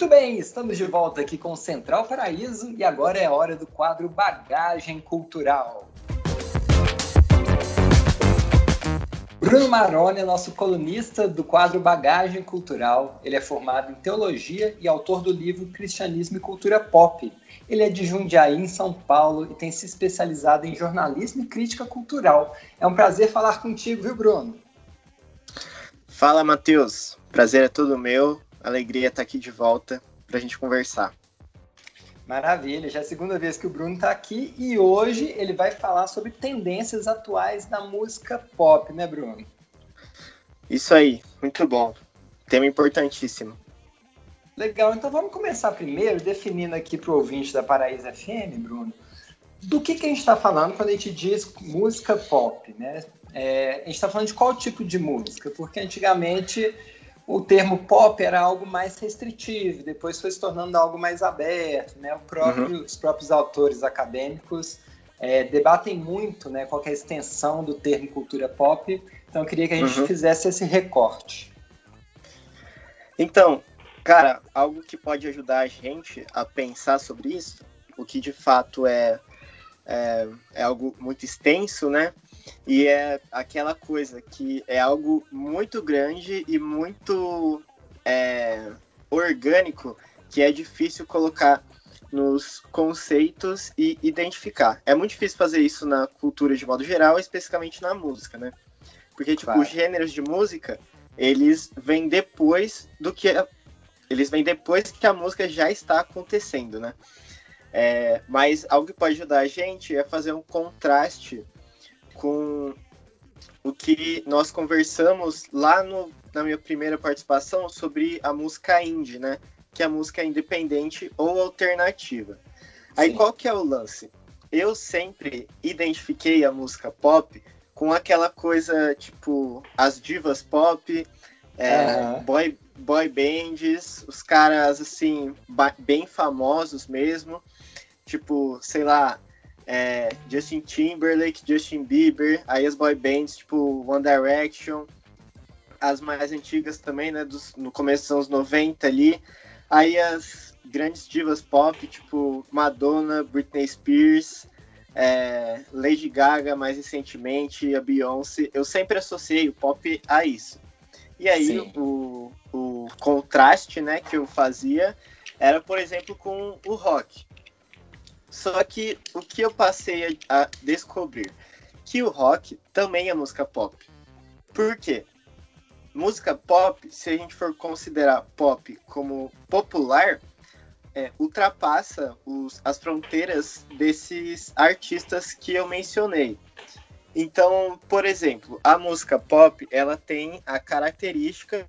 Muito bem, estamos de volta aqui com Central Paraíso e agora é hora do quadro Bagagem Cultural. Bruno Maroni é nosso colunista do quadro Bagagem Cultural. Ele é formado em teologia e autor do livro Cristianismo e Cultura Pop. Ele é de Jundiaí, em São Paulo, e tem se especializado em jornalismo e crítica cultural. É um prazer falar contigo, viu, Bruno? Fala, Matheus. Prazer é todo meu. Alegria estar aqui de volta para a gente conversar. Maravilha, já é a segunda vez que o Bruno está aqui e hoje ele vai falar sobre tendências atuais da música pop, né, Bruno? Isso aí, muito bom. Tema importantíssimo. Legal, então vamos começar primeiro definindo aqui para o ouvinte da Paraíso FM, Bruno, do que, que a gente está falando quando a gente diz música pop, né? É, a gente está falando de qual tipo de música? Porque antigamente o termo pop era algo mais restritivo, depois foi se tornando algo mais aberto, né? Próprio, uhum. Os próprios autores acadêmicos é, debatem muito, né, qual é a extensão do termo cultura pop. Então eu queria que a gente uhum. fizesse esse recorte. Então, cara, algo que pode ajudar a gente a pensar sobre isso, o que de fato é, é, é algo muito extenso, né? E é aquela coisa que é algo muito grande e muito é, orgânico que é difícil colocar nos conceitos e identificar. É muito difícil fazer isso na cultura de modo geral, especificamente na música, né? Porque, tipo, claro. os gêneros de música, eles vêm depois do que... Eles vêm depois que a música já está acontecendo, né? É, mas algo que pode ajudar a gente é fazer um contraste com o que nós conversamos lá no, na minha primeira participação sobre a música indie, né? Que é a música independente ou alternativa. Aí qual que é o lance? Eu sempre identifiquei a música pop com aquela coisa tipo as divas pop, é, uhum. boy, boy bands, os caras assim, bem famosos mesmo. Tipo, sei lá, é, Justin Timberlake, Justin Bieber, aí as boy bands tipo One Direction, as mais antigas também, né, dos, no começo dos anos 90 ali, aí as grandes divas pop, tipo Madonna, Britney Spears, é, Lady Gaga mais recentemente, a Beyoncé, eu sempre associei o pop a isso. E aí o, o contraste né, que eu fazia era, por exemplo, com o rock. Só que o que eu passei a, descobrir? Que o rock também é música pop. Por quê? Música pop, se a gente for considerar pop como popular, é, ultrapassa os, as fronteiras desses artistas que eu mencionei. Então, por exemplo, a música pop ela tem a característica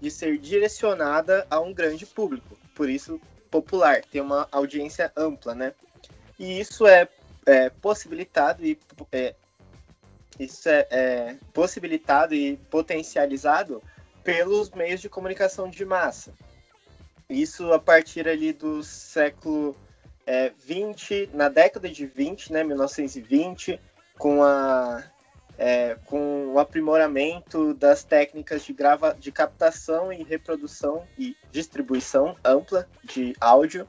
de ser direcionada a um grande público, por isso popular, tem uma audiência ampla, né? E isso é, é possibilitado e é, isso é, é, possibilitado e potencializado pelos meios de comunicação de massa. Isso a partir ali do século é, 20, na década de 20, né, 1920, com, a, é, com o aprimoramento das técnicas de, grava, de captação e reprodução e distribuição ampla de áudio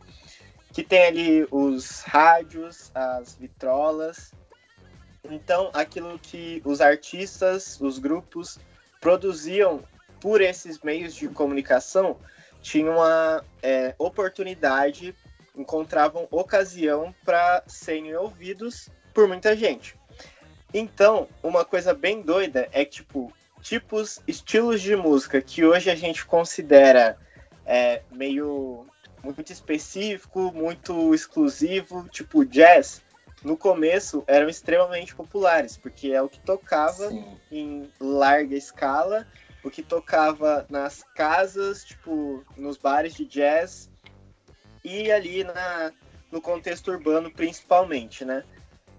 que tem ali os rádios, as vitrolas. Então, aquilo que os artistas, os grupos produziam por esses meios de comunicação tinham uma é, oportunidade, encontravam ocasião para serem ouvidos por muita gente. Então, uma coisa bem doida é que, tipo, tipos, estilos de música que hoje a gente considera é, meio muito específico, muito exclusivo, tipo jazz, no começo eram extremamente populares, porque é o que tocava Sim. em larga escala, o que tocava nas casas, tipo, nos bares de jazz e ali na, no contexto urbano principalmente, né?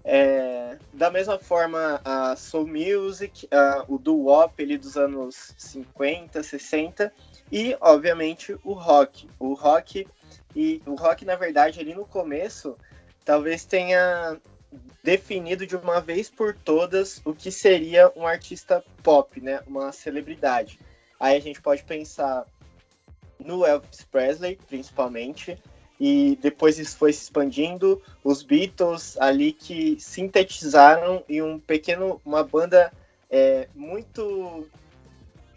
É, da mesma forma, a soul music, a, o doo-wop dos anos 50, 60 e, obviamente, o rock. O rock e o rock, na verdade, ali no começo, talvez tenha definido de uma vez por todas o que seria um artista pop, né? Uma celebridade. Aí a gente pode pensar no Elvis Presley, principalmente, e depois isso foi se expandindo. Os Beatles ali que sintetizaram em um pequeno, uma banda é, muito,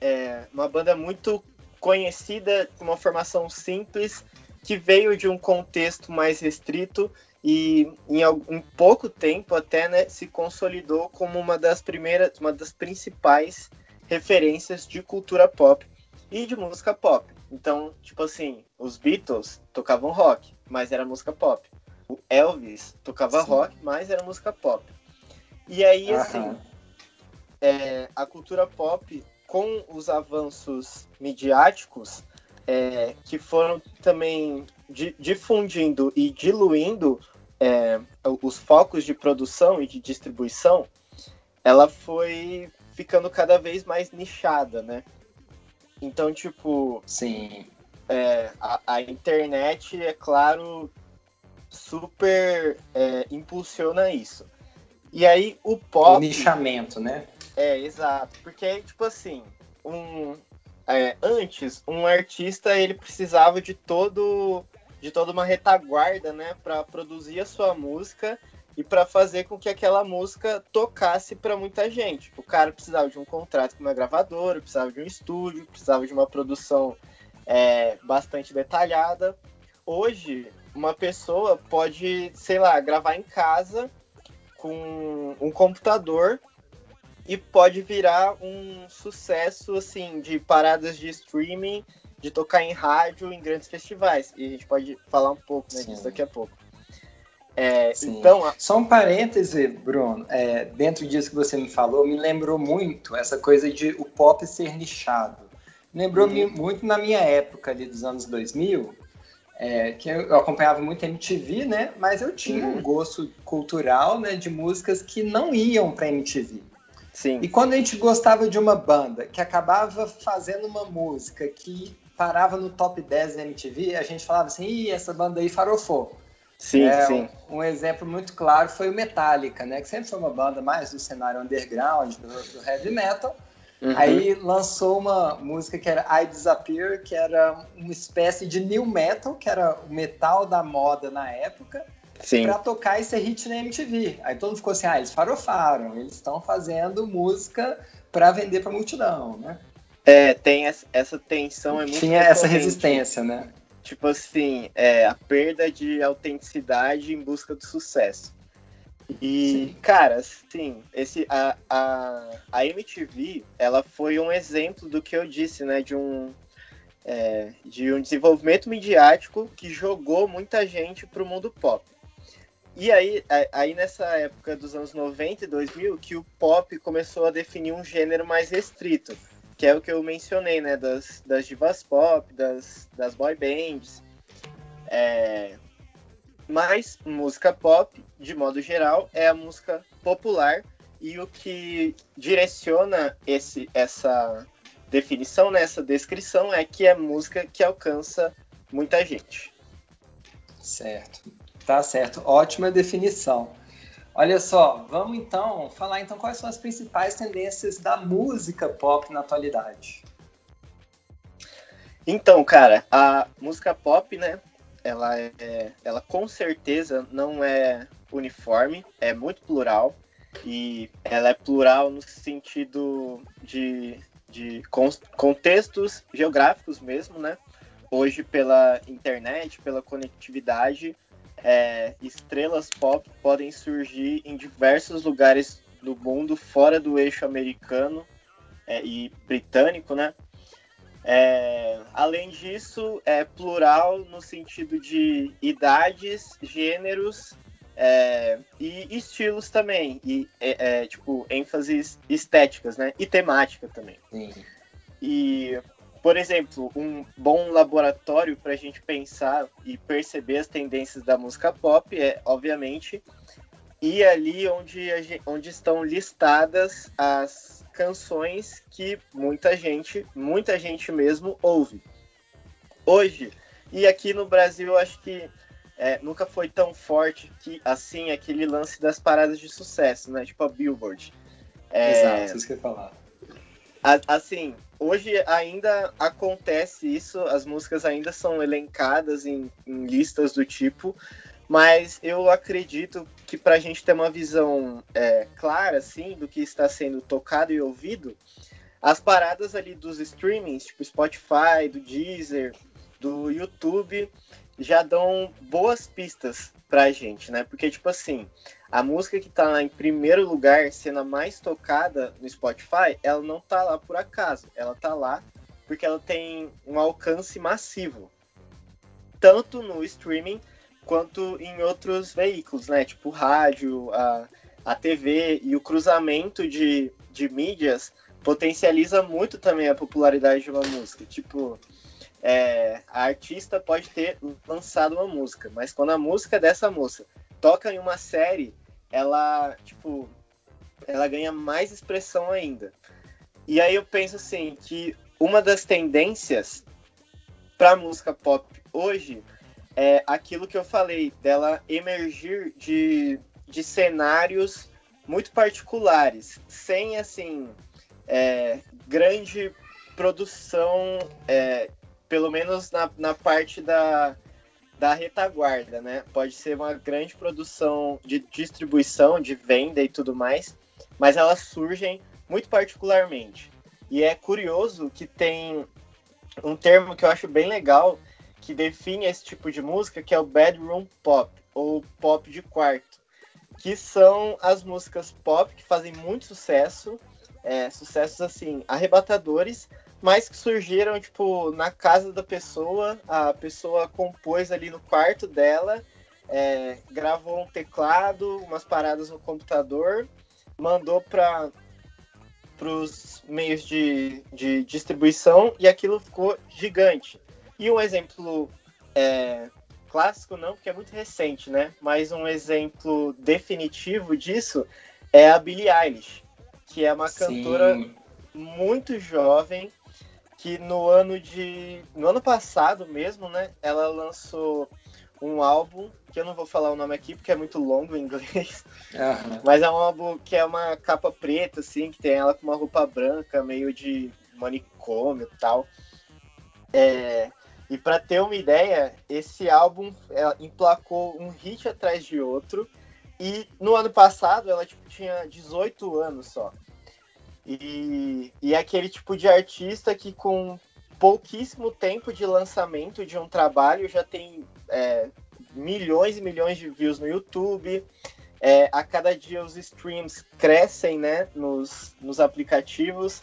é, uma banda muito conhecida, uma formação simples, que veio de um contexto mais restrito e em, em pouco tempo até né, se consolidou como uma das primeiras, uma das principais referências de cultura pop e de música pop. Então, tipo assim, os Beatles tocavam rock, mas era música pop. O Elvis tocava Sim. rock, mas era música pop. E aí, Aham. assim, é, a cultura pop, com os avanços midiáticos, é, que foram também di difundindo e diluindo é, os focos de produção e de distribuição, ela foi ficando cada vez mais nichada, né? Então, tipo. Sim. É, a, a, internet, é claro, super é, impulsiona isso. E aí o pop. O nichamento, né? É, exato. Porque, tipo assim, um, é, antes, um artista ele precisava de todo de toda uma retaguarda, né, para produzir a sua música e para fazer com que aquela música tocasse para muita gente. O cara precisava de um contrato com uma gravadora, precisava de um estúdio, precisava de uma produção é, bastante detalhada. Hoje, uma pessoa pode, sei lá, gravar em casa com um computador e pode virar um sucesso assim de paradas de streaming, de tocar em rádio, em grandes festivais. E a gente pode falar um pouco né, disso daqui a pouco. É, então, só um parêntese, Bruno. É, dentro disso que você me falou, me lembrou muito essa coisa de o pop ser nichado. Lembrou uhum. muito na minha época ali dos anos 2000, é, que eu acompanhava muito MTV, né? Mas eu tinha uhum. um gosto cultural, né, de músicas que não iam para MTV. Sim. E quando a gente gostava de uma banda que acabava fazendo uma música que parava no top 10 da MTV, a gente falava assim, Ih, essa banda aí farofou. Sim, é, sim. Um, um, exemplo muito claro foi o Metallica, né? Que sempre foi uma banda mais do cenário underground, do, do heavy metal. Uhum. Aí lançou uma música que era I Disappear, que era uma espécie de new metal, que era o metal da moda na época, para tocar esse hit na MTV. Aí todo mundo ficou assim, ah, eles farofaram, eles estão fazendo música para vender para multidão, né? É, tem essa, essa tensão, é muito Tinha essa resistência, né? Tipo assim, é, a perda de autenticidade em busca do sucesso. E, Sim. cara, assim, esse, a, a, a MTV, ela foi um exemplo do que eu disse, né? De um, é, de um desenvolvimento midiático que jogou muita gente pro mundo pop. E aí, aí nessa época dos anos 90 e 2000, que o pop começou a definir um gênero mais restrito que é o que eu mencionei, né? Das, das divas pop, das, das boy bands. É... Mas música pop, de modo geral, é a música popular e o que direciona esse, essa definição, né, essa descrição, é que é música que alcança muita gente. Certo. Tá certo. Ótima definição. Olha só, vamos então falar então quais são as principais tendências da música pop na atualidade. Então, cara, a música pop, né? Ela é, ela com certeza não é uniforme, é muito plural e ela é plural no sentido de, de contextos geográficos mesmo, né? Hoje pela internet, pela conectividade, é, estrelas pop podem surgir em diversos lugares do mundo fora do eixo americano é, e britânico, né? É, além disso, é plural no sentido de idades, gêneros é, e estilos também, e é, é tipo ênfases estéticas, né? E temática também. Sim. E por exemplo, um bom laboratório para a gente pensar e perceber as tendências da música pop é, obviamente, ir ali onde, gente, onde estão listadas as canções que muita gente, muita gente mesmo ouve. Hoje, e aqui no Brasil, eu acho que é, nunca foi tão forte que assim aquele lance das paradas de sucesso, né? Tipo a Billboard. É, Exato, isso que eu ia falar. A, assim, hoje ainda acontece isso, as músicas ainda são elencadas em, em listas do tipo, mas eu acredito que para a gente ter uma visão é, clara assim do que está sendo tocado e ouvido, as paradas ali dos streamings, tipo Spotify, do Deezer, do YouTube, já dão boas pistas pra gente, né? Porque, tipo assim, a música que tá lá em primeiro lugar, sendo a mais tocada no Spotify, ela não tá lá por acaso. Ela tá lá porque ela tem um alcance massivo. Tanto no streaming quanto em outros veículos, né? Tipo rádio, a, a TV e o cruzamento de, de mídias potencializa muito também a popularidade de uma música. Tipo, é, a artista pode ter lançado uma música, mas quando a música dessa moça toca em uma série, ela, tipo, ela ganha mais expressão ainda. E aí eu penso assim, que uma das tendências para música pop hoje é aquilo que eu falei, dela emergir de, de cenários muito particulares, sem, assim, é, grande produção é, pelo menos na, na parte da, da retaguarda, né? Pode ser uma grande produção de distribuição, de venda e tudo mais, mas elas surgem muito particularmente. E é curioso que tem um termo que eu acho bem legal que define esse tipo de música, que é o bedroom pop, ou pop de quarto, que são as músicas pop que fazem muito sucesso, é, sucessos assim, arrebatadores, mas que surgiram, tipo, na casa da pessoa, a pessoa compôs ali no quarto dela, é, gravou um teclado, umas paradas no computador, mandou para os meios de, de distribuição e aquilo ficou gigante. E um exemplo é, clássico, não, porque é muito recente, né? Mas um exemplo definitivo disso é a Billie Eilish, que é uma Sim. cantora muito jovem, que no ano de. No ano passado mesmo, né? Ela lançou um álbum, que eu não vou falar o nome aqui porque é muito longo em inglês. Uhum. Mas é um álbum que é uma capa preta, assim, que tem ela com uma roupa branca, meio de manicômio e tal. É, e para ter uma ideia, esse álbum emplacou um hit atrás de outro. E no ano passado ela tipo, tinha 18 anos só. E, e é aquele tipo de artista que com pouquíssimo tempo de lançamento de um trabalho já tem é, milhões e milhões de views no YouTube. É, a cada dia os streams crescem né, nos, nos aplicativos.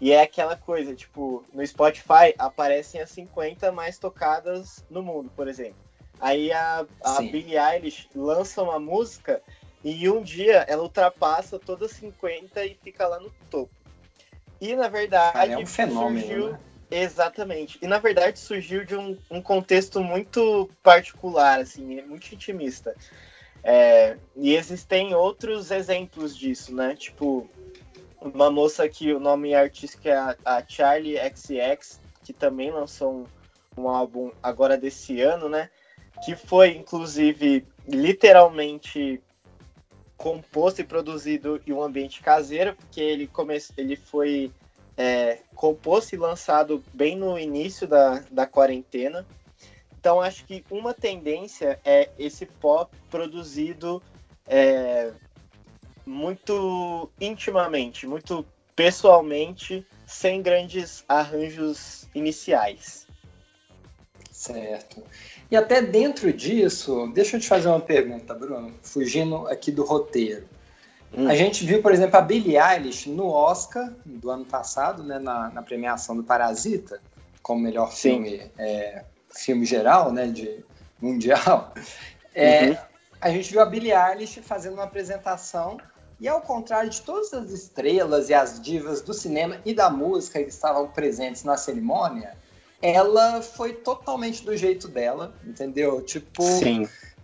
E é aquela coisa, tipo, no Spotify aparecem as 50 mais tocadas no mundo, por exemplo. Aí a, a Billie Eilish lança uma música e um dia ela ultrapassa todas 50 e fica lá no topo. E na verdade. Cara, é um fenômeno. Surgiu... Né? Exatamente. E na verdade surgiu de um, um contexto muito particular, assim, é muito intimista. É, e existem outros exemplos disso, né? Tipo, uma moça que o nome artístico é a, a Charlie XX, que também lançou um, um álbum agora desse ano, né? Que foi, inclusive, literalmente composto e produzido em um ambiente caseiro, porque ele, come... ele foi é, composto e lançado bem no início da, da quarentena. Então, acho que uma tendência é esse pop produzido é, muito intimamente, muito pessoalmente, sem grandes arranjos iniciais. Certo. E até dentro disso, deixa eu te fazer uma pergunta, Bruno, fugindo aqui do roteiro. Hum. A gente viu, por exemplo, a Billie Eilish no Oscar do ano passado, né, na, na premiação do Parasita, como melhor filme, é, filme geral, né, de mundial. É, uhum. A gente viu a Billie Eilish fazendo uma apresentação e ao contrário de todas as estrelas e as divas do cinema e da música que estavam presentes na cerimônia, ela foi totalmente do jeito dela, entendeu? Tipo,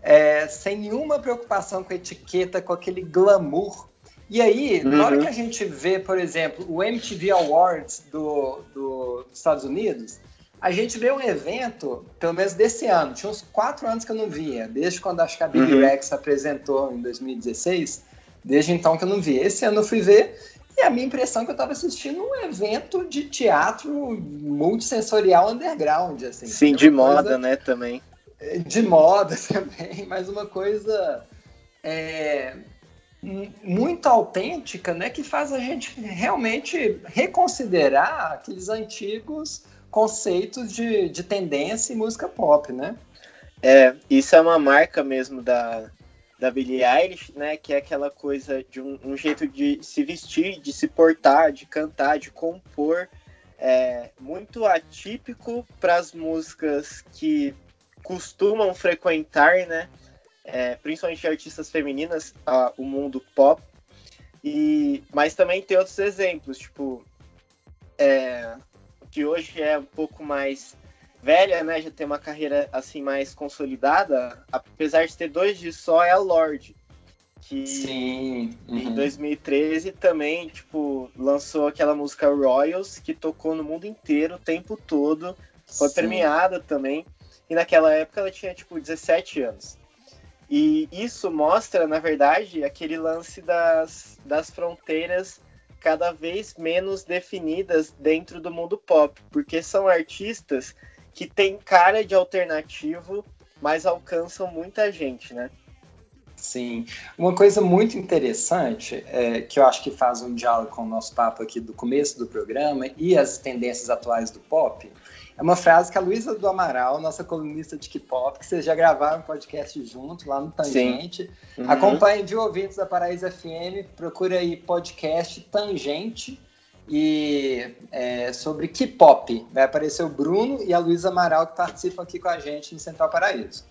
é, sem nenhuma preocupação com a etiqueta, com aquele glamour. E aí, uhum. na hora uhum. que a gente vê, por exemplo, o MTV Awards do, do, dos Estados Unidos, a gente vê um evento, pelo menos desse ano, tinha uns quatro anos que eu não via, desde quando acho que a Billy uhum. Rex apresentou em 2016, desde então que eu não vi. Esse ano eu fui ver, E a minha impressão é que eu estava assistindo um evento de teatro multissensorial underground, assim. Sim, de moda, né, também. De moda também, mas uma coisa é, muito autêntica, né, que faz a gente realmente reconsiderar aqueles antigos conceitos de, de tendência e música pop, né? É, isso é uma marca mesmo da, da Billie Eilish, né? Que é aquela coisa de um, um jeito de se vestir, de se portar, de cantar, de compor, é, muito atípico para as músicas que costumam frequentar, né? É, principalmente artistas femininas, a, o mundo pop. E, mas também tem outros exemplos, tipo, é, que hoje é um pouco mais velha, né? Já tem uma carreira assim mais consolidada, apesar de ter dois de só, é a Lorde. Que Sim. Uhum. em 2013 também, tipo, lançou aquela música Royals, que tocou no mundo inteiro o tempo todo. Foi Sim. premiada também. E naquela época ela tinha, tipo, 17 anos. E isso mostra, na verdade, aquele lance das, das fronteiras cada vez menos definidas dentro do mundo pop, porque são artistas que têm cara de alternativo, mas alcançam muita gente, né? Sim. Uma coisa muito interessante, é, que eu acho que faz um diálogo com o nosso papo aqui do começo do programa e as tendências atuais do pop, é uma frase que a Luísa do Amaral, nossa colunista de K-pop, que vocês já gravaram um podcast junto lá no Tangente. Uhum. Acompanhem, viu, ouvintes da Paraíso FM, procura aí podcast Tangente e é, sobre K-pop. Vai aparecer o Bruno e a Luísa Amaral que participam aqui com a gente no Central Paraíso.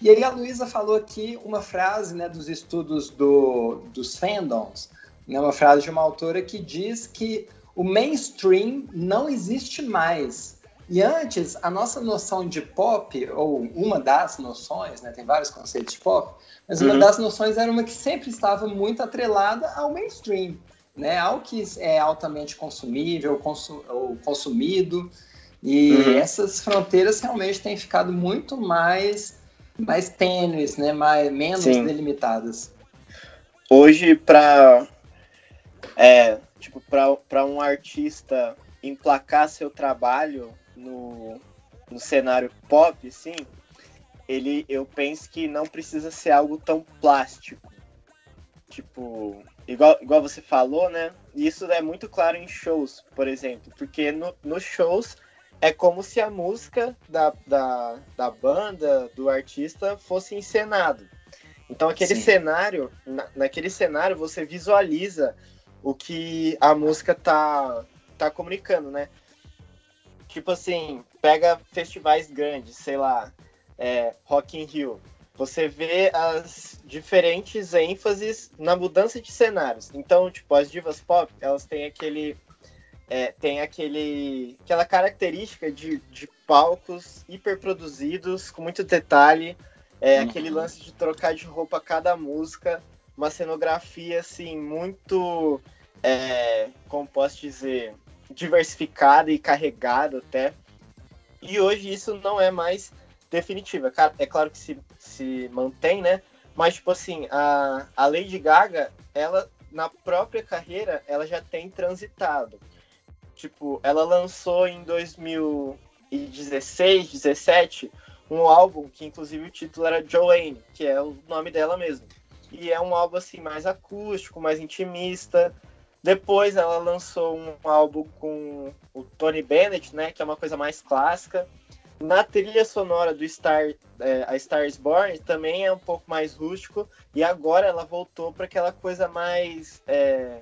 E aí a Luísa falou aqui uma frase né, dos estudos do, dos fandoms, né, uma frase de uma autora que diz que o mainstream não existe mais. E antes, a nossa noção de pop, ou uma das noções, né, tem vários conceitos de pop, mas uma uhum. das noções era uma que sempre estava muito atrelada ao mainstream, né, ao que é altamente consumível consu ou consumido. E uhum. essas fronteiras realmente têm ficado muito mais, mais tênues, né, mais, menos Sim. delimitadas. Hoje, para é, tipo, para um artista emplacar seu trabalho no, no cenário pop, assim, ele, eu penso que não precisa ser algo tão plástico. Tipo, igual, igual você falou, né? Isso é muito claro em shows, por exemplo, porque no, nos shows é como se a música da, da, da banda, do artista, fosse encenado. Então, aquele Sim. cenário, na, naquele cenário, você visualiza o que a música tá, tá comunicando, né? Tipo assim, pega festivais grandes, sei lá, é, Rock in Rio. Você vê as diferentes ênfases na mudança de cenários. Então, tipo, as divas pop, elas têm aquele é, tem aquele, aquela característica de, de palcos hiperproduzidos, com muito detalhe, é, uhum. aquele lance de trocar de roupa a cada música, uma cenografia, assim, muito, é, como posso dizer, diversificada e carregada até. E hoje isso não é mais definitiva. É claro que se, se mantém, né? Mas, tipo assim, a, a Lady Gaga, ela, na própria carreira, ela já tem transitado. Tipo, ela lançou em 2016, 17, um álbum que, inclusive, o título era Joanne, que é o nome dela mesmo. E é um álbum, assim, mais acústico, mais intimista, depois ela lançou um álbum com o Tony Bennett, né, que é uma coisa mais clássica. Na trilha sonora do Star, é, a Stars Born também é um pouco mais rústico e agora ela voltou para aquela coisa mais é,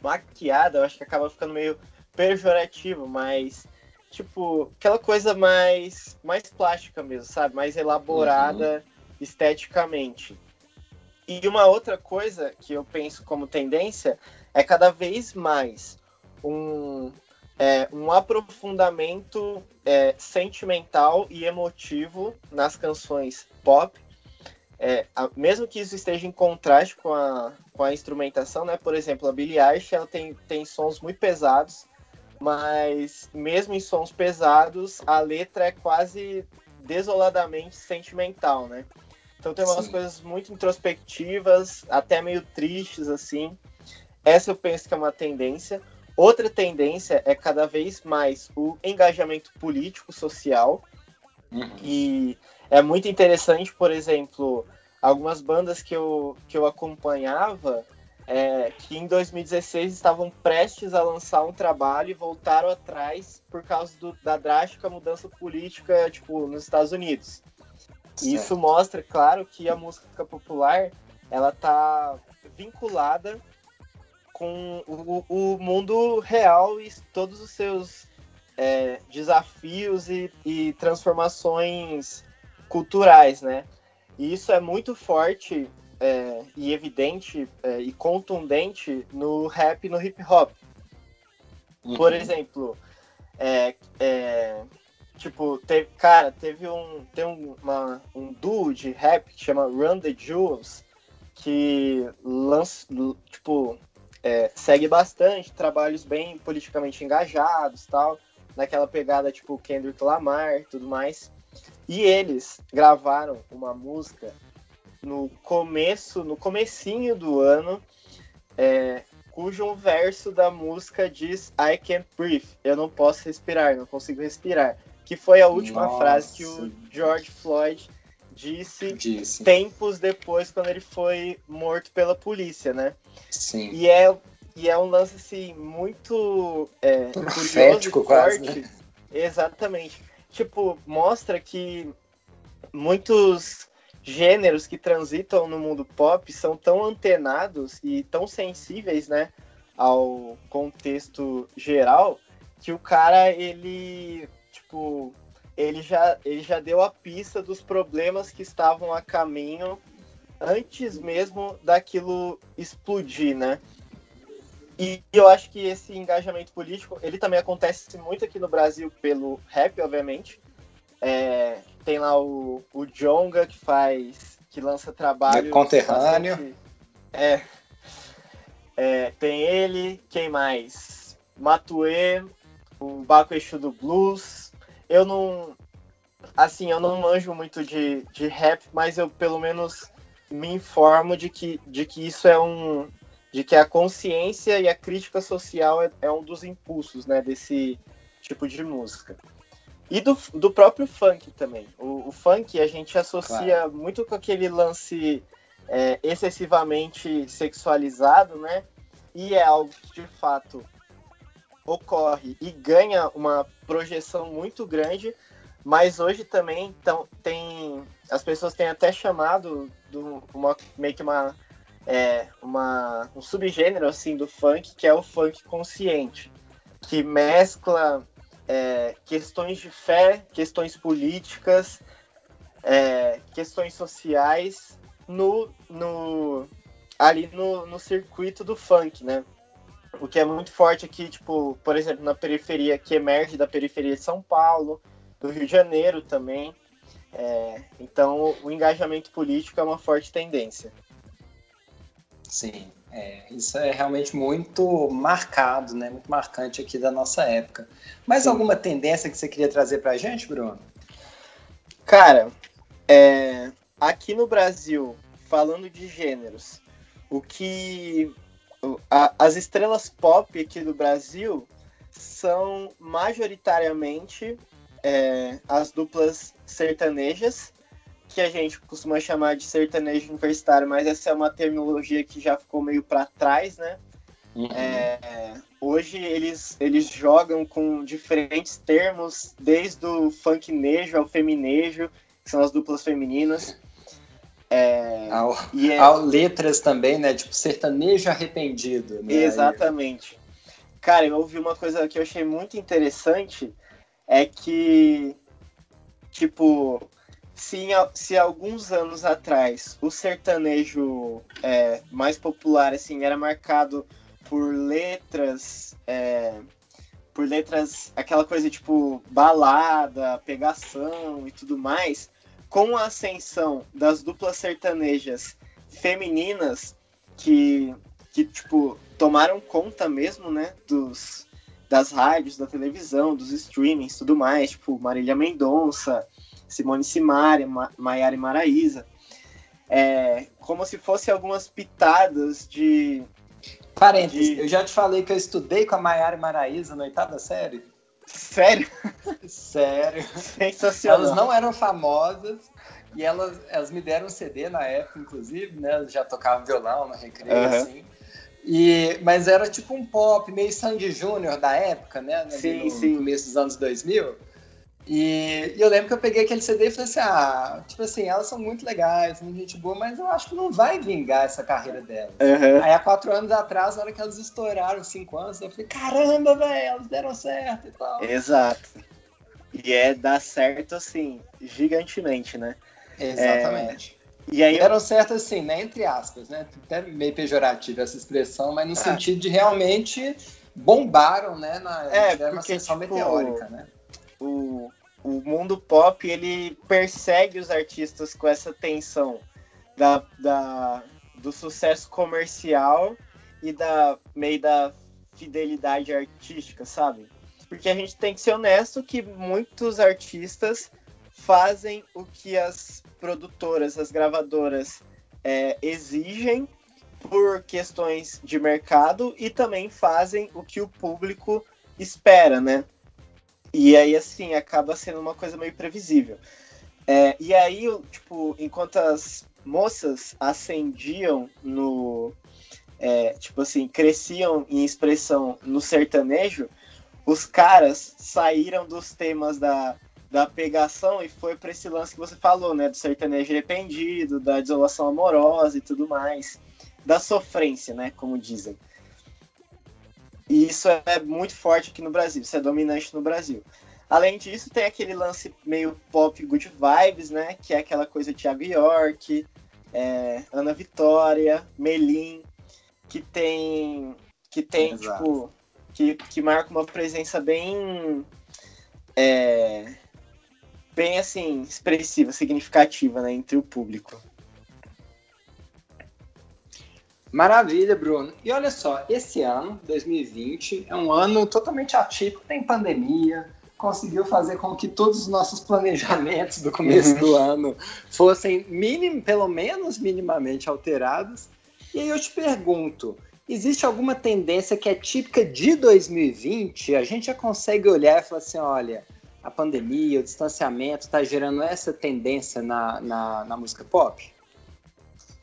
maquiada, eu acho que acaba ficando meio pejorativo, mas tipo aquela coisa mais mais plástica mesmo, sabe, mais elaborada uhum. esteticamente. E uma outra coisa que eu penso como tendência é cada vez mais um, é, um aprofundamento é, sentimental e emotivo nas canções pop. É, a, mesmo que isso esteja em contraste com a, com a instrumentação, né? Por exemplo, a Billie Eilish ela tem, tem sons muito pesados, mas mesmo em sons pesados, a letra é quase desoladamente sentimental, né? Então tem umas Sim. coisas muito introspectivas, até meio tristes, assim. essa eu penso que é uma tendência. Outra tendência é cada vez mais o engajamento político social. Uhum. E é muito interessante, por exemplo, algumas bandas que eu, que eu acompanhava é, que em 2016 estavam prestes a lançar um trabalho e voltaram atrás por causa do, da drástica mudança política tipo nos Estados Unidos. E isso mostra, claro, que a música popular ela está vinculada com o, o, mundo real e todos os seus é, desafios e, e transformações culturais, né? E isso é muito forte é, e evidente é, e contundente no rap e no hip hop. Uhum. Por exemplo, é, é, tipo, teve, cara, teve um, tem uma, um duo de rap que chama Run the Jewels, que lança, tipo, é, segue bastante, trabalhos bem politicamente engajados tal, naquela pegada tipo Kendrick Lamar e tudo mais. E eles gravaram uma música no começo, no comecinho do ano, é, cujo verso da música diz I can't breathe, eu não posso respirar, não consigo respirar, que foi a última Nossa. frase que o George Floyd disse, disse, tempos depois, quando ele foi morto pela polícia, né? Sim. E é, e é um lance, assim, muito é, Profético, quase, né? Exatamente. Tipo, mostra que muitos gêneros que transitam no mundo pop são tão antenados e tão sensíveis, né, ao contexto geral, que o cara, ele, tipo, ele já, ele já deu a pista dos problemas que estavam a caminho antes mesmo daquilo explodir, né? E eu acho que esse engajamento político, ele também acontece muito aqui no Brasil pelo rap, obviamente, é, tem lá o, o Jonga que faz. que lança trabalho. É conterrâneo. Bastante, é, é. Tem ele, quem mais? Matue, o Baco Exu do Blues. Eu não. Assim, eu não manjo muito de, de rap, mas eu pelo menos me informo de que, de que isso é um. de que a consciência e a crítica social é, é um dos impulsos né, desse tipo de música. E do, do próprio funk também. O, o funk a gente associa claro. muito com aquele lance é, excessivamente sexualizado, né? E é algo que de fato ocorre e ganha uma projeção muito grande, mas hoje também então, tem. As pessoas têm até chamado do, uma, meio que uma, é, uma, um subgênero assim do funk, que é o funk consciente, que mescla é, questões de fé, questões políticas, é, questões sociais no, no ali no, no circuito do funk, né? O que é muito forte aqui, tipo, por exemplo, na periferia, que emerge da periferia de São Paulo, do Rio de Janeiro também. É, então, o engajamento político é uma forte tendência. Sim. É, isso é realmente muito marcado, né? Muito marcante aqui da nossa época. Mais Sim. alguma tendência que você queria trazer para a gente, Bruno? Cara, é, aqui no Brasil, falando de gêneros, o que a, as estrelas pop aqui do Brasil são majoritariamente é, as duplas sertanejas que a gente costuma chamar de sertanejo universitário, mas essa é uma terminologia que já ficou meio para trás, né? Uhum. É, hoje eles, eles jogam com diferentes termos, desde o funknejo ao feminejo, que são as duplas femininas. É, ao, é... ao letras também, né? Tipo, sertanejo arrependido. Né? Exatamente. Cara, eu ouvi uma coisa que eu achei muito interessante, é que, tipo, se, se alguns anos atrás o sertanejo é, mais popular assim era marcado por letras é, por letras aquela coisa tipo balada pegação e tudo mais com a ascensão das duplas sertanejas femininas que que tipo tomaram conta mesmo né dos das rádios da televisão dos streamings tudo mais tipo Marília Mendonça Simone Simaria, Ma Maiara e Maraísa, é, como se fosse algumas pitadas de, Parênteses, de... eu já te falei que eu estudei com a Maiara e Maraísa na oitava série. Sério? Sério. Sensacional. Elas não eram famosas e elas, elas me deram um CD na época, inclusive, né? Elas já tocavam violão no recreio, uhum. assim. E, mas era tipo um pop, meio Sandy Júnior da época, né? Sim, no sim. começo dos anos 2000. E, e, eu lembro que eu peguei aquele CD e falei assim: ah, tipo assim, elas são muito legais, muito gente boa, mas eu acho que não vai vingar essa carreira delas. Uhum. Aí há quatro anos atrás, na hora que elas estouraram, cinco anos, eu falei: caramba, velho, elas deram certo e tal. Exato. E é dar certo, assim, gigantemente, né? Exatamente. É... E aí deram eu... certo, assim, né? Entre aspas, né? Até meio pejorativo essa expressão, mas no ah. sentido de realmente bombaram, né? Na, é, porque, uma tipo, meteórica, né? o, o mundo pop ele persegue os artistas com essa tensão da, da, do sucesso comercial e da meio da fidelidade artística, sabe? Porque a gente tem que ser honesto que muitos artistas fazem o que as produtoras, as gravadoras é, exigem por questões de mercado e também fazem o que o público espera, né? E aí, assim, acaba sendo uma coisa meio previsível. É, e aí, tipo, enquanto as moças ascendiam no. É, tipo assim, cresciam em expressão no sertanejo, os caras saíram dos temas da, da pegação e foi para esse lance que você falou, né? Do sertanejo arrependido, da desolação amorosa e tudo mais. Da sofrência, né? Como dizem. E isso é muito forte aqui no Brasil, isso é dominante no Brasil. Além disso, tem aquele lance meio pop good vibes, né? Que é aquela coisa de Thiago York, é, Ana Vitória, Melim, que tem. que tem, Exato. tipo. Que, que marca uma presença bem. É, bem assim, expressiva, significativa, né, entre o público. Maravilha, Bruno. E olha só, esse ano, 2020, é um ano totalmente atípico, tem pandemia, conseguiu fazer com que todos os nossos planejamentos do começo uhum. do ano fossem minim, pelo menos minimamente alterados. E aí eu te pergunto, existe alguma tendência que é típica de 2020? A gente já consegue olhar e falar assim, olha, a pandemia, o distanciamento está gerando essa tendência na, na, na música pop?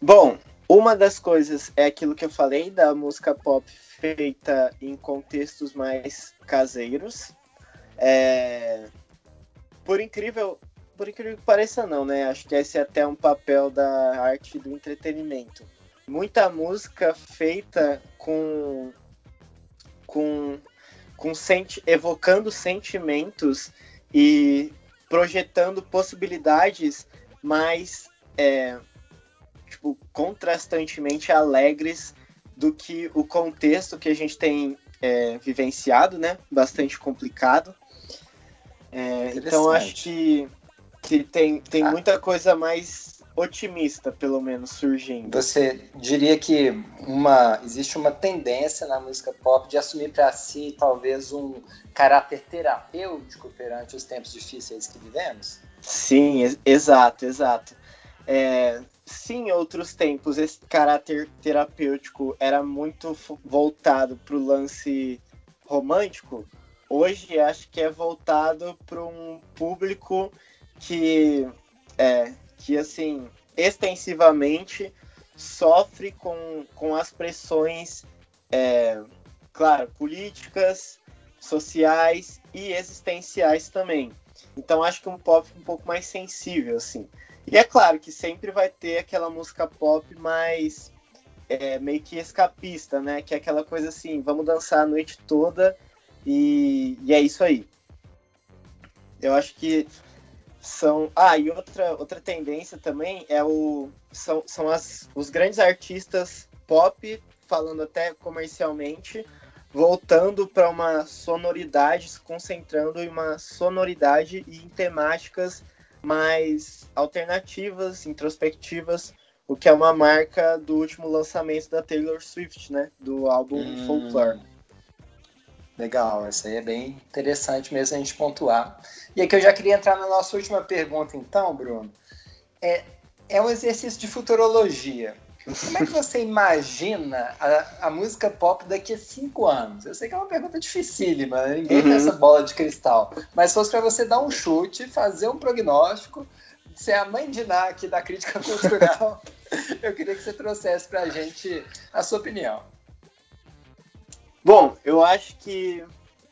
Bom, uma das coisas é aquilo que eu falei da música pop feita em contextos mais caseiros. É... Por incrível, por incrível que pareça não, né? Acho que esse é até um papel da arte do entretenimento. Muita música feita com com com senti evocando sentimentos e projetando possibilidades mais é, tipo, contrastantemente alegres do que o contexto que a gente tem é, vivenciado, né? Bastante complicado. É, então acho que, que tem, tem ah. muita coisa mais otimista, pelo menos, surgindo. Você diria que uma existe uma tendência na música pop de assumir para si talvez um caráter terapêutico perante os tempos difíceis que vivemos? Sim, exato, exato. É, sim, em outros tempos, esse caráter terapêutico era muito voltado para o lance romântico. Hoje, acho que é voltado para um público que, é, que, assim, extensivamente sofre com, com as pressões, é, claro, políticas, sociais e existenciais também. Então, acho que um pop um pouco mais sensível, assim. E é claro que sempre vai ter aquela música pop mais é, meio que escapista, né? Que é aquela coisa assim, vamos dançar a noite toda e, e é isso aí. Eu acho que são. Ah, e outra, outra tendência também é o. São, são as, os grandes artistas pop, falando até comercialmente, voltando para uma sonoridade, se concentrando em uma sonoridade e em temáticas mais alternativas, introspectivas, o que é uma marca do último lançamento da Taylor Swift, né? Do álbum hum, Folklore. Legal, isso aí é bem interessante mesmo a gente pontuar. E aqui eu já queria entrar na nossa última pergunta, então, Bruno. É, é um exercício de futurologia. Como é que você imagina a, a, música pop daqui a cinco anos? Eu sei que é uma pergunta dificílima, né? ninguém uhum. tem essa bola de cristal. Mas se fosse para você dar um chute, fazer um prognóstico, ser a mãe de Ná aqui da crítica cultural, eu queria que você trouxesse para a gente a sua opinião. Bom, eu acho que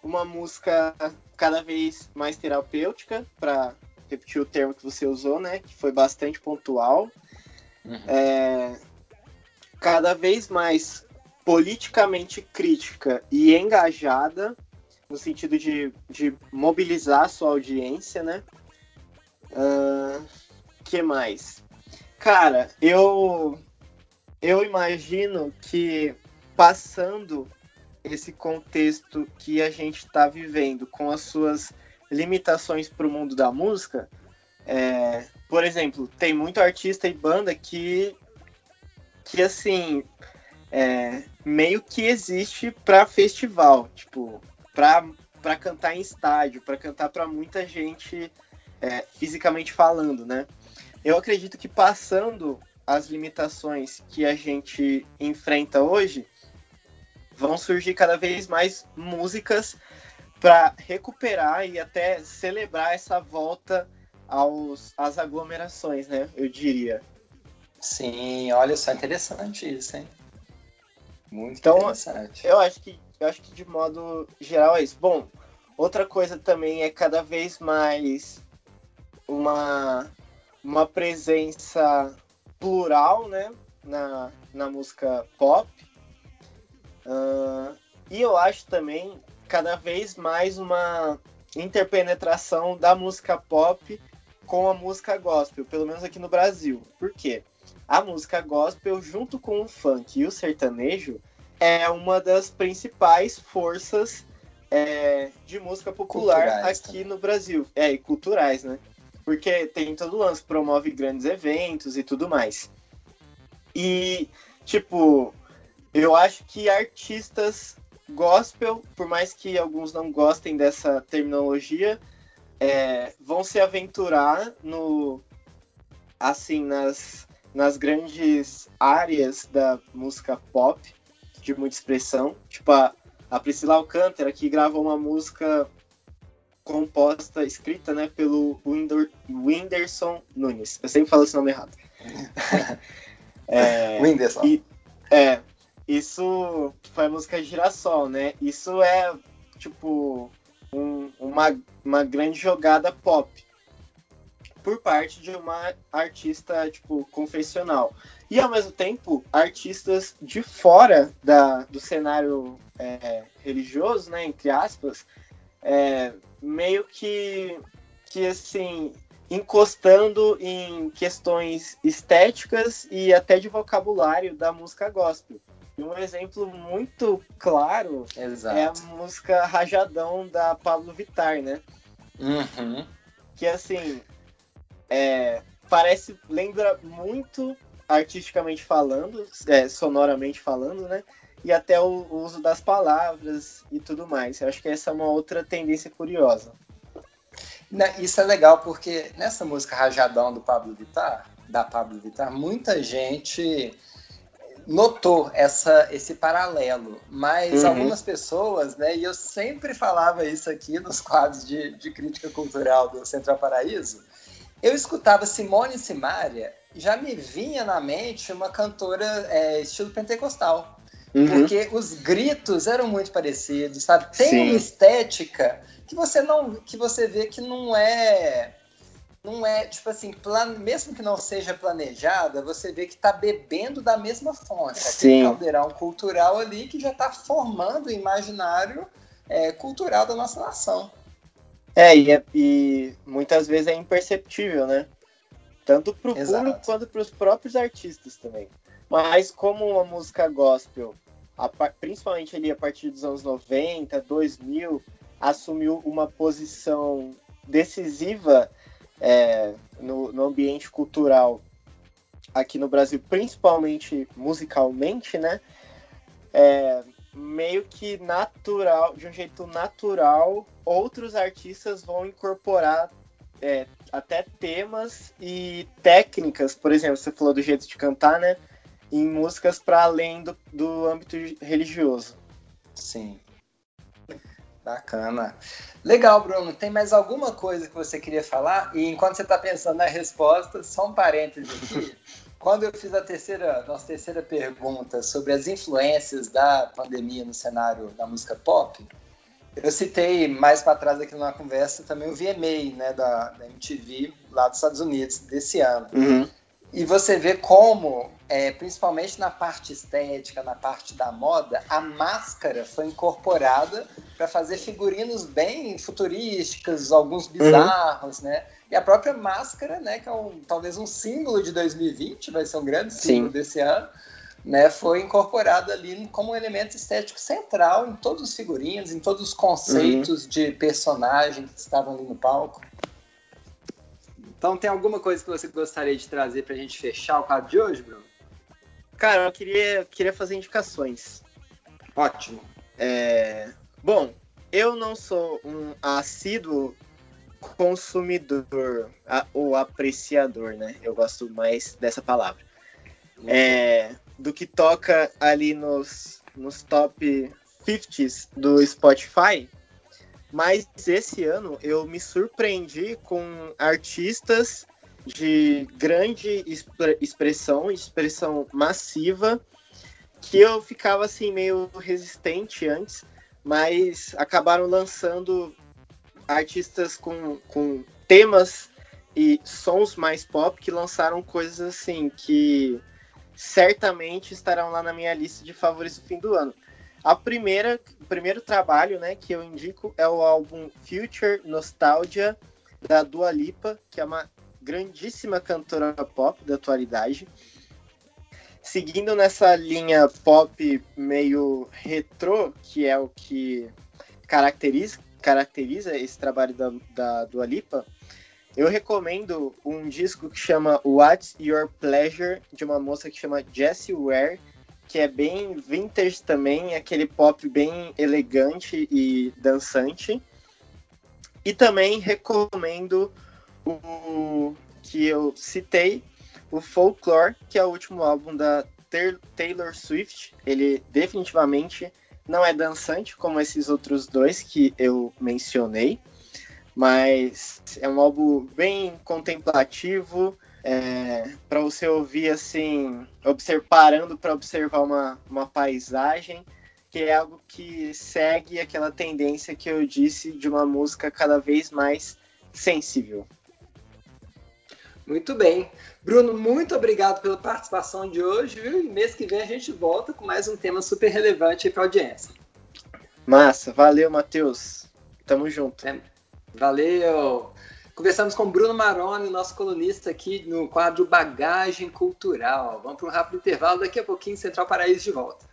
uma música cada vez mais terapêutica, para repetir o termo que você usou, né? Que foi bastante pontual. Uhum. É, cada vez mais politicamente crítica e engajada, no sentido de, de mobilizar a sua audiência, né? Uh, que mais? Cara, eu eu imagino que passando esse contexto que a gente está vivendo com as suas limitações para o mundo da música, é, por exemplo, tem muito artista e banda que que assim é, meio que existe para festival, tipo, para cantar em estádio, para cantar para muita gente é, fisicamente falando, né? Eu acredito que passando as limitações que a gente enfrenta hoje, vão surgir cada vez mais músicas para recuperar e até celebrar essa volta aos, às aglomerações, né? Eu diria. Sim, olha só, interessante isso, hein? Muito então, interessante. Eu acho que eu acho que de modo geral é isso. Bom, outra coisa também é cada vez mais uma, uma presença plural, né, na, na música pop. Uh, e eu acho também cada vez mais uma interpenetração da música pop com a música gospel, pelo menos aqui no Brasil. Por quê? a música gospel, junto com o funk e o sertanejo, é uma das principais forças é, de música popular culturais, aqui no Brasil. É, e culturais, né? Porque tem todo o lance, promove grandes eventos e tudo mais. E, tipo, eu acho que artistas gospel, por mais que alguns não gostem dessa terminologia, é, vão se aventurar no assim nas nas grandes áreas da música pop, de muita expressão. Tipo, a, a Priscila Alcântara, que gravou uma música composta, escrita, né, pelo Winder, Whindersson Nunes. Eu sempre falo esse nome errado. é, Whindersson. E, é, isso foi a música Girassol, né? Isso é, tipo, um, uma, uma grande jogada pop por parte de uma artista, tipo, confessional. E, ao mesmo tempo, artistas de fora da, do cenário é, religioso, né, entre aspas, é, meio que, que, assim, encostando em questões estéticas e até de vocabulário da música gospel. E um exemplo muito claro Exato. é a música Rajadão da Pablo Vittar, né? Uhum. Que assim, é, parece, lembra muito artisticamente falando, é, sonoramente falando, né? E até o, o, uso das palavras e tudo mais. Eu acho que essa é uma outra tendência curiosa. Isso é legal porque nessa música Rajadão do Pablo Vittar, da Pablo Vittar, muita gente notou essa, esse paralelo, mas uhum. algumas pessoas, né, e eu sempre falava isso aqui nos quadros de, de crítica cultural do Central Paraíso, eu escutava Simone e já me vinha na mente uma cantora é, estilo pentecostal. Uhum. Porque os gritos eram muito parecidos, sabe? Tem Sim. uma estética que você não. que você vê que não é. Não é, tipo assim, plan, mesmo que não seja planejada, você vê que está bebendo da mesma fonte. Aquele caldeirão cultural ali que já está formando o imaginário é, cultural da nossa nação. É e, é, e muitas vezes é imperceptível, né? Tanto para o público quanto para os próprios artistas também. Mas como uma música gospel, a, principalmente ali a partir dos anos 90, 2000, assumiu uma posição decisiva é, no, no ambiente cultural aqui no Brasil, principalmente musicalmente, né? É, meio que natural, de um jeito natural, outros artistas vão incorporar é, até temas e técnicas. Por exemplo, você falou do jeito de cantar, né? em músicas para além do, do âmbito religioso. Sim. Bacana. Legal, Bruno. Tem mais alguma coisa que você queria falar? E enquanto você está pensando na resposta, só um parênteses aqui. Quando eu fiz a terceira, nossa terceira pergunta sobre as influências da pandemia no cenário da música pop, eu citei mais para trás aqui numa conversa também o VMA, né, da, da MTV lá dos Estados Unidos desse ano. Uhum. E você vê como, é, principalmente na parte estética, na parte da moda, a máscara foi incorporada para fazer figurinos bem futurísticos, alguns uhum. bizarros, uhum. né? E a própria máscara, né, que é um, talvez um símbolo de 2020, vai ser um grande símbolo Sim. desse ano, né, foi incorporada ali como um elemento estético central em todos os figurinos, em todos os conceitos uhum. de personagens que estavam ali no palco. Então, tem alguma coisa que você gostaria de trazer para a gente fechar o quadro de hoje, Bruno? Cara, eu queria, queria fazer indicações. Ótimo. É... Bom, eu não sou um assíduo consumidor a, ou apreciador, né? Eu gosto mais dessa palavra. É, do que toca ali nos, nos top 50s do Spotify, mas esse ano eu me surpreendi com artistas de grande expressão, expressão massiva, que eu ficava assim meio resistente antes, mas acabaram lançando artistas com, com temas e sons mais pop que lançaram coisas assim que certamente estarão lá na minha lista de favoritos do fim do ano. A primeira, o primeiro trabalho, né, que eu indico é o álbum Future Nostalgia da Dua Lipa, que é uma grandíssima cantora pop da atualidade. Seguindo nessa linha pop meio retrô, que é o que caracteriza, caracteriza esse trabalho da, da Dua Lipa, eu recomendo um disco que chama What's Your Pleasure, de uma moça que chama Jessie Ware, que é bem vintage também, aquele pop bem elegante e dançante. E também recomendo o que eu citei, o Folklore, que é o último álbum da Taylor Swift. Ele definitivamente não é dançante como esses outros dois que eu mencionei, mas é um álbum bem contemplativo, é, para você ouvir assim, observ parando para observar uma, uma paisagem, que é algo que segue aquela tendência que eu disse de uma música cada vez mais sensível. Muito bem. Bruno, muito obrigado pela participação de hoje, viu? E mês que vem a gente volta com mais um tema super relevante para a audiência. Massa, valeu, Matheus. Tamo junto. É, valeu. Conversamos com Bruno Maroni, nosso colunista aqui no quadro Bagagem Cultural. Vamos para um rápido intervalo, daqui a pouquinho Central Paraíso de volta.